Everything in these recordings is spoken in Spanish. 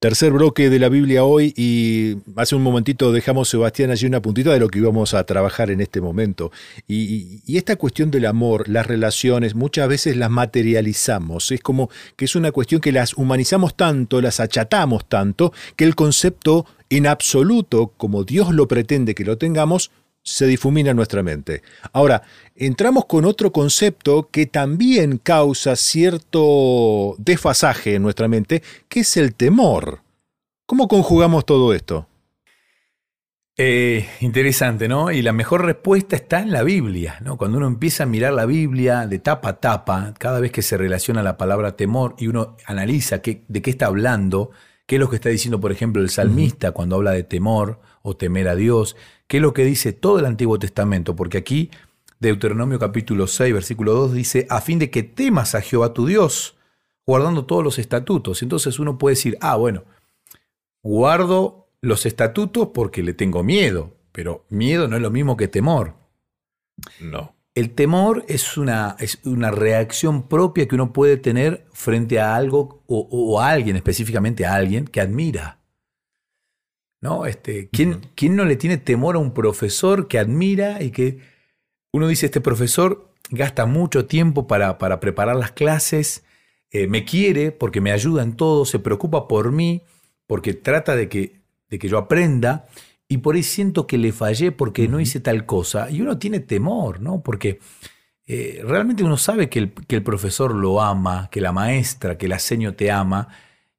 Tercer bloque de la Biblia hoy y hace un momentito dejamos, Sebastián, allí una puntita de lo que íbamos a trabajar en este momento. Y, esta cuestión del amor, las relaciones, muchas veces las materializamos. Es como que es una cuestión que las humanizamos tanto, las achatamos tanto, que el concepto en absoluto, como Dios lo pretende que lo tengamos, se difumina en nuestra mente. Ahora, entramos con otro concepto que también causa cierto desfasaje en nuestra mente, que es el temor. ¿Cómo conjugamos todo esto? Eh, interesante, ¿no? Y la mejor respuesta está en la Biblia, ¿no? Cuando uno empieza a mirar la Biblia de tapa a tapa, cada vez que se relaciona la palabra temor y uno analiza de qué está hablando, qué es lo que está diciendo, por ejemplo, el salmista cuando habla de temor o temer a Dios, qué es lo que dice todo el Antiguo Testamento, porque aquí Deuteronomio capítulo 6, versículo 2 dice, a fin de que temas a Jehová tu Dios, guardando todos los estatutos. Entonces uno puede decir, ah, bueno, guardo los estatutos porque le tengo miedo, pero miedo no es lo mismo que temor. No. El temor es una, es una reacción propia que uno puede tener frente a algo o, o a alguien, específicamente a alguien que admira. ¿No? Este, ¿quién, no le tiene temor a un profesor que admira y que uno dice, este profesor gasta mucho tiempo para, para preparar las clases, eh, me quiere porque me ayuda en todo, se preocupa por mí, porque trata de que, de que yo aprenda, y por ahí siento que le fallé porque no hice tal cosa, y uno tiene temor, ¿no? Porque eh, realmente uno sabe que el, que el profesor lo ama, que la maestra, que la seño te ama,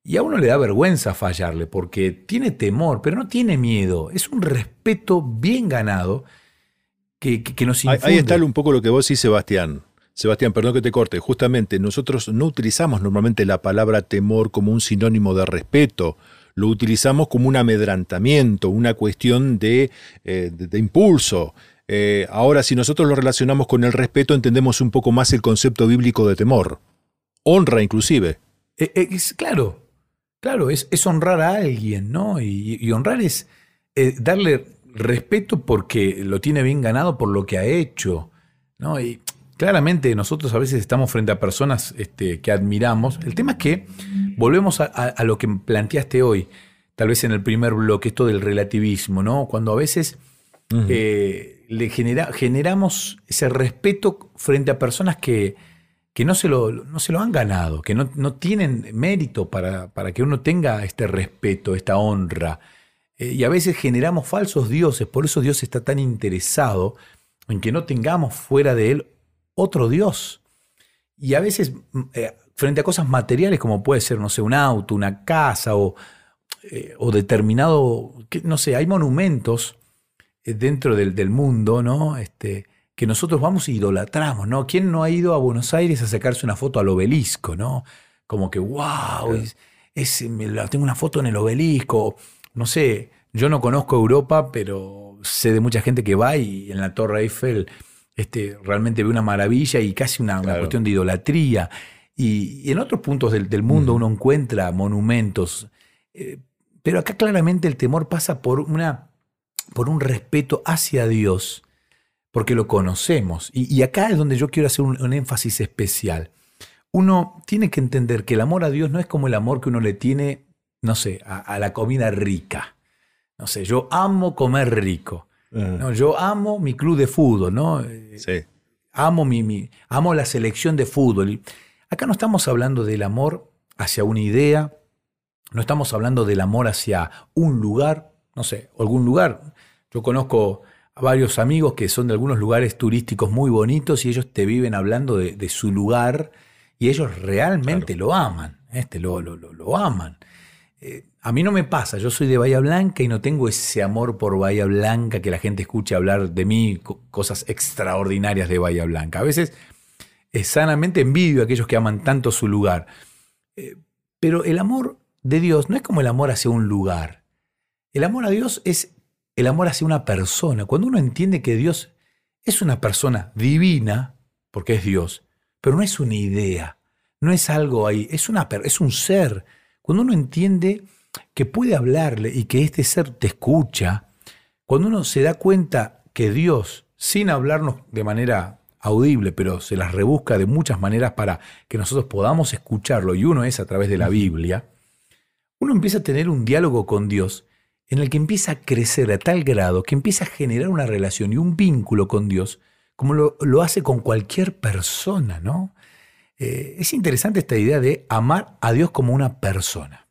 y a uno le da vergüenza fallarle porque tiene temor, pero no tiene miedo. Es un respeto bien ganado que, nos infunde. Ahí está un poco lo que vos decís, Sebastián. Sebastián, perdón que te corte. Justamente nosotros no utilizamos normalmente la palabra temor como un sinónimo de respeto. Lo utilizamos como un amedrantamiento, una cuestión de, eh, impulso. Eh, ahora, si nosotros lo relacionamos con el respeto, entendemos un poco más el concepto bíblico de temor. Honra, inclusive. Eh, es, claro, Claro, es, honrar a alguien, ¿no? Y, honrar es eh, darle respeto porque lo tiene bien ganado por lo que ha hecho, ¿no? Y claramente nosotros a veces estamos frente a personas este, que admiramos. El tema es que volvemos a, lo que planteaste hoy, tal vez en el primer bloque, esto del relativismo, ¿no? Cuando a veces eh, le genera, generamos ese respeto frente a personas que que no se lo, no se lo han ganado, que no, tienen mérito para, para, que uno tenga este respeto, esta honra. Eh, y a veces generamos falsos dioses, por eso Dios está tan interesado en que no tengamos fuera de Él otro Dios. Y a veces, mm, eh, frente a cosas materiales como puede ser, no sé, un auto, una casa o, eh, o determinado, no sé, hay monumentos dentro del, del mundo, ¿no? Este, que nosotros vamos y idolatramos, ¿no? ¿Quién no ha ido a Buenos Aires a sacarse una foto al obelisco, ¿no? Como que, wow, es, tengo una foto en el obelisco. No sé, yo no conozco Europa, pero sé de mucha gente que va y en la Torre Eiffel este, realmente ve una maravilla y casi una, cuestión de idolatría. Y, en otros puntos del, mundo uno encuentra monumentos. Eh, pero acá claramente el temor pasa por, una, por un respeto hacia Dios porque lo conocemos. Y, acá es donde yo quiero hacer un, énfasis especial. Uno tiene que entender que el amor a Dios no es como el amor que uno le tiene, no sé, a, la comida rica. No sé, yo amo comer rico. Ah. No, yo amo mi club de fútbol, ¿no? Sí. Amo, mi, amo la selección de fútbol. Acá no estamos hablando del amor hacia una idea, no estamos hablando del amor hacia un lugar, no sé, algún lugar. Yo conozco varios amigos que son de algunos lugares turísticos muy bonitos y ellos te viven hablando de, su lugar y ellos realmente lo aman, este, lo, lo, lo, aman. Eh, a mí no me pasa, yo soy de Bahía Blanca y no tengo ese amor por Bahía Blanca que la gente escuche hablar de mí, cosas extraordinarias de Bahía Blanca. A veces es sanamente envidio a aquellos que aman tanto su lugar. Eh, pero el amor de Dios no es como el amor hacia un lugar. El amor a Dios es el amor hacia una persona. Cuando uno entiende que Dios es una persona divina, porque es Dios, pero no es una idea, no es algo ahí, es, una, es un ser. Cuando uno entiende que puede hablarle y que este ser te escucha, cuando uno se da cuenta que Dios, sin hablarnos de manera audible, pero se las rebusca de muchas maneras para que nosotros podamos escucharlo, y uno es a través de la Biblia, uno empieza a tener un diálogo con Dios en el que empieza a crecer a tal grado que empieza a generar una relación y un vínculo con Dios como lo, hace con cualquier persona, ¿no? Eh, es interesante esta idea de amar a Dios como una persona.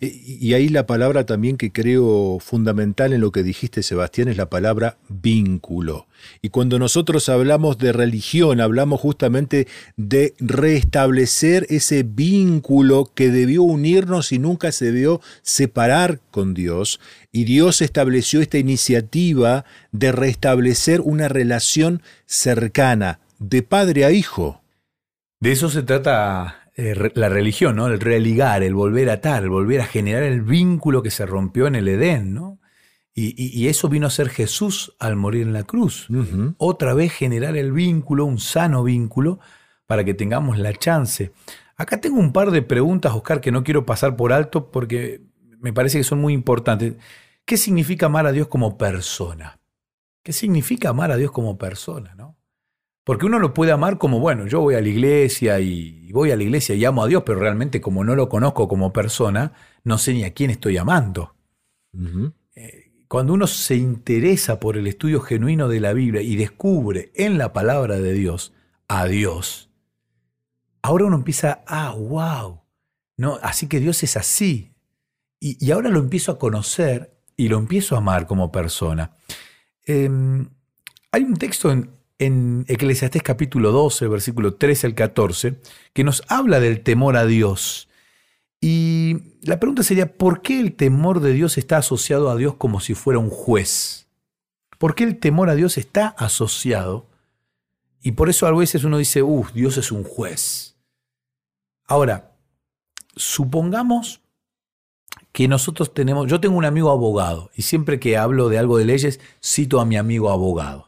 Y ahí la palabra también que creo fundamental en lo que dijiste, Sebastián, es la palabra vínculo. Y cuando nosotros hablamos de religión, hablamos justamente de restablecer ese vínculo que debió unirnos y nunca se debió separar con Dios. Y Dios estableció esta iniciativa de restablecer una relación cercana, de padre a hijo. De eso se trata eh, la religión, ¿no? El religar, el volver a atar, el volver a generar el vínculo que se rompió en el Edén, ¿no? Y, eso vino a ser Jesús al morir en la cruz. Otra vez generar el vínculo, un sano vínculo, para que tengamos la chance. Acá tengo un par de preguntas, Oscar, que no quiero pasar por alto porque me parece que son muy importantes. ¿Qué significa amar a Dios como persona? ¿Qué significa amar a Dios como persona? ¿no? Porque uno lo puede amar como, bueno, yo voy a la iglesia y voy a la iglesia y amo a Dios, pero realmente como no lo conozco como persona, no sé ni a quién estoy amando. Eh, cuando uno se interesa por el estudio genuino de la Biblia y descubre en la palabra de Dios a Dios, ahora uno empieza, ah, wow, no, así que Dios es así. Y, y ahora lo empiezo a conocer y lo empiezo a amar como persona. Em, hay un texto en, en Eclesiastés capítulo 12, versículo 13 al 14, que nos habla del temor a Dios. Y la pregunta sería, ¿por qué el temor de Dios está asociado a Dios como si fuera un juez? ¿Por qué el temor a Dios está asociado? Y por eso a veces uno dice, uff, Dios es un juez. Ahora, supongamos que nosotros tenemos, yo tengo un amigo abogado y siempre que hablo de algo de leyes cito a mi amigo abogado.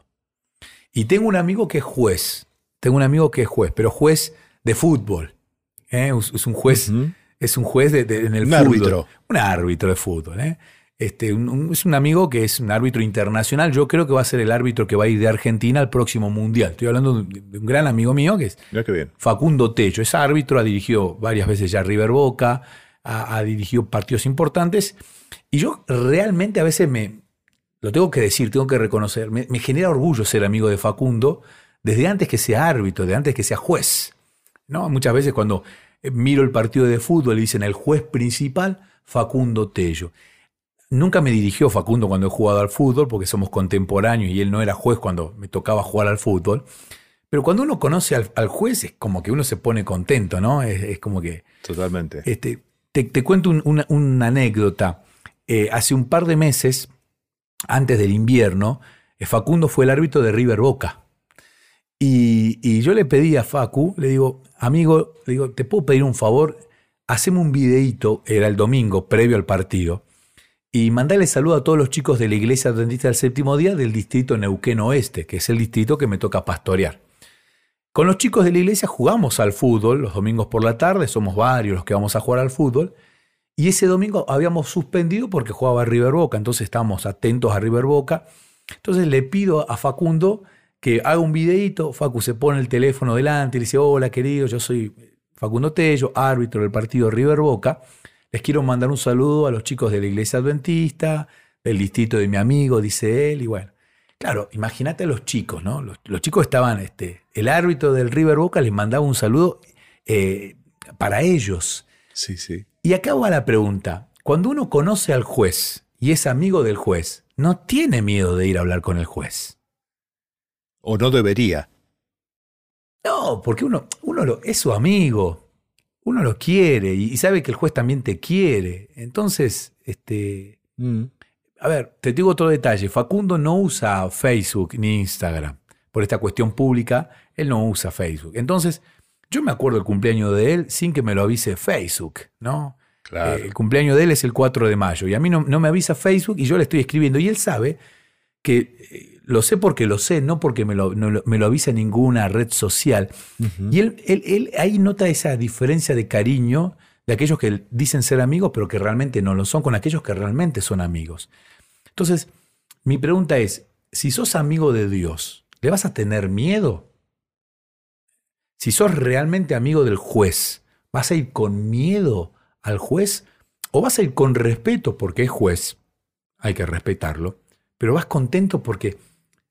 Y tengo un amigo que es juez. Tengo un amigo que es juez, pero juez de fútbol. ¿eh? Es un juez, es un juez de, en el un fútbol. Árbitro. Un árbitro de fútbol. ¿eh? Este, es un amigo que es un árbitro internacional. Yo creo que va a ser el árbitro que va a ir de Argentina al próximo mundial. Estoy hablando de un gran amigo mío que es Facundo Tello. Es árbitro, ha dirigido varias veces ya River Boca, ha, ha dirigido partidos importantes. Y yo realmente a veces me, lo tengo que decir, tengo que reconocer, me, genera orgullo ser amigo de Facundo desde antes que sea árbitro, desde antes que sea juez. ¿no? Muchas veces cuando eh, miro el partido de fútbol y dicen el juez principal, Facundo Tello. Nunca me dirigió Facundo cuando he jugado al fútbol, porque somos contemporáneos y él no era juez cuando me tocaba jugar al fútbol. Pero cuando uno conoce al, juez es como que uno se pone contento, ¿no? Es, como que... Totalmente. Este, te, cuento una, anécdota. Eh, hace un par de meses antes del invierno, eh, Facundo fue el árbitro de River Boca. Y, yo le pedí a Facu, le digo, amigo, le digo, ¿te puedo pedir un favor? Haceme un videíto, era el domingo, previo al partido, y mandale saludo a todos los chicos de la Iglesia Adventista del Séptimo Día del distrito Neuquén Oeste, que es el distrito que me toca pastorear. Con los chicos de la iglesia jugamos al fútbol los domingos por la tarde, somos varios los que vamos a jugar al fútbol, y ese domingo habíamos suspendido porque jugaba River Boca, entonces estábamos atentos a River Boca. Entonces le pido a Facundo que haga un videito. Facu se pone el teléfono delante y dice: Hola, querido, yo soy Facundo Tello, árbitro del partido River Boca. Les quiero mandar un saludo a los chicos de la iglesia adventista, del distrito de mi amigo, dice él. Y bueno, claro, imagínate a los chicos, ¿no? Los, chicos estaban, este, el árbitro del River Boca les mandaba un saludo eh, para ellos. Sí, sí. Y acá va la pregunta. Cuando uno conoce al juez y es amigo del juez, no tiene miedo de ir a hablar con el juez. O no debería. No, porque uno, uno lo, es su amigo. Uno lo quiere y, sabe que el juez también te quiere. Entonces, este. Mm. A ver, te digo otro detalle. Facundo no usa Facebook ni Instagram. Por esta cuestión pública, él no usa Facebook. Entonces, yo me acuerdo el cumpleaños de él sin que me lo avise Facebook, ¿no? Claro. Eh, el cumpleaños de él es el 4 de mayo y a mí no, me avisa Facebook y yo le estoy escribiendo y él sabe que eh, lo sé porque lo sé, no porque me lo, me lo avisa ninguna red social. Y él, él, ahí nota esa diferencia de cariño de aquellos que dicen ser amigos pero que realmente no lo son con aquellos que realmente son amigos. Entonces, mi pregunta es, si sos amigo de Dios, ¿le vas a tener miedo? Si sos realmente amigo del juez, ¿vas a ir con miedo al juez? o vas a ir con respeto porque es juez, hay que respetarlo, pero vas contento porque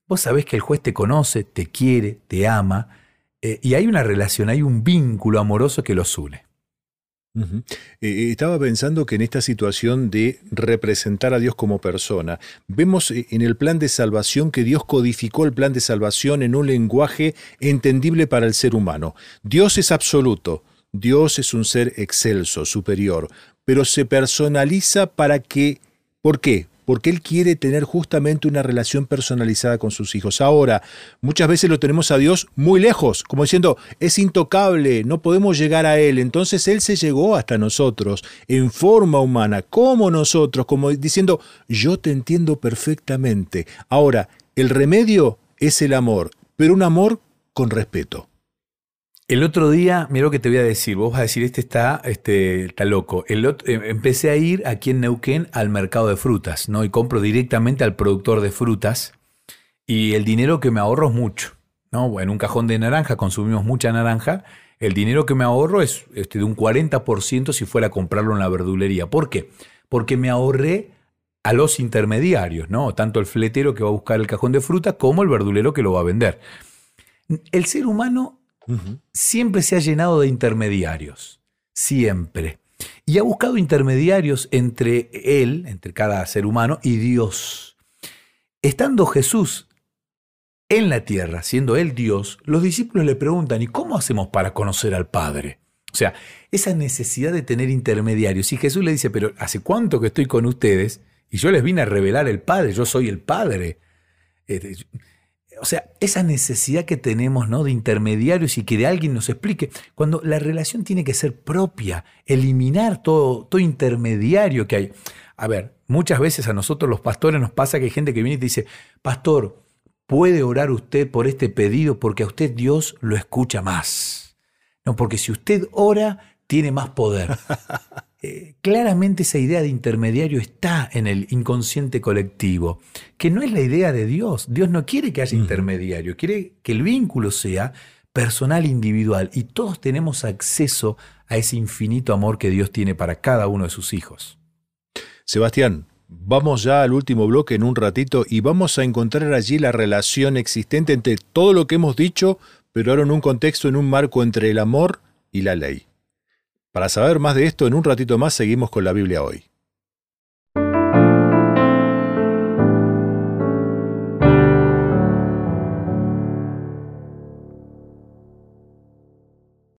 vos sabés que el juez te conoce, te quiere, te ama, eh, y hay una relación, hay un vínculo amoroso que los une. Eh, eh, estaba pensando que en esta situación de representar a Dios como persona, vemos en el plan de salvación que Dios codificó el plan de salvación en un lenguaje entendible para el ser humano. Dios es absoluto, Dios es un ser excelso, superior, pero se personaliza para que... ¿Por qué? Porque Él quiere tener justamente una relación personalizada con sus hijos. Ahora, muchas veces lo tenemos a Dios muy lejos, como diciendo, es intocable, no podemos llegar a Él. Entonces Él se llegó hasta nosotros en forma humana, como nosotros, como diciendo, yo te entiendo perfectamente. Ahora, el remedio es el amor, pero un amor con respeto. El otro día, mira lo que te voy a decir, vos vas a decir, este está, este, está loco. El eh, empecé a ir aquí en Neuquén al mercado de frutas, ¿no? Y compro directamente al productor de frutas y el dinero que me ahorro es mucho, ¿no? En un cajón de naranja consumimos mucha naranja, el dinero que me ahorro es este, de un 40% si fuera a comprarlo en la verdulería. ¿Por qué? Porque me ahorré a los intermediarios, ¿no? Tanto el fletero que va a buscar el cajón de fruta como el verdulero que lo va a vender. El ser humano siempre se ha llenado de intermediarios, siempre. Y ha buscado intermediarios entre él, entre cada ser humano, y Dios. Estando Jesús en la tierra, siendo él Dios, los discípulos le preguntan, ¿y cómo hacemos para conocer al Padre? O sea, esa necesidad de tener intermediarios. Y Jesús le dice, pero ¿hace cuánto que estoy con ustedes? Y yo les vine a revelar el Padre, yo soy el Padre. Eh, o sea, esa necesidad que tenemos ¿no? de intermediarios y que de alguien nos explique, cuando la relación tiene que ser propia, eliminar todo, todo intermediario que hay. A ver, muchas veces a nosotros los pastores nos pasa que hay gente que viene y te dice, pastor, ¿puede orar usted por este pedido porque a usted Dios lo escucha más? No, porque si usted ora, tiene más poder. Eh, claramente esa idea de intermediario está en el inconsciente colectivo, que no es la idea de Dios. Dios no quiere que haya intermediario, quiere que el vínculo sea personal, individual, y todos tenemos acceso a ese infinito amor que Dios tiene para cada uno de sus hijos. Sebastián, vamos ya al último bloque en un ratito y vamos a encontrar allí la relación existente entre todo lo que hemos dicho, pero ahora en un contexto, en un marco entre el amor y la ley. Para saber más de esto, en un ratito más seguimos con la Biblia hoy.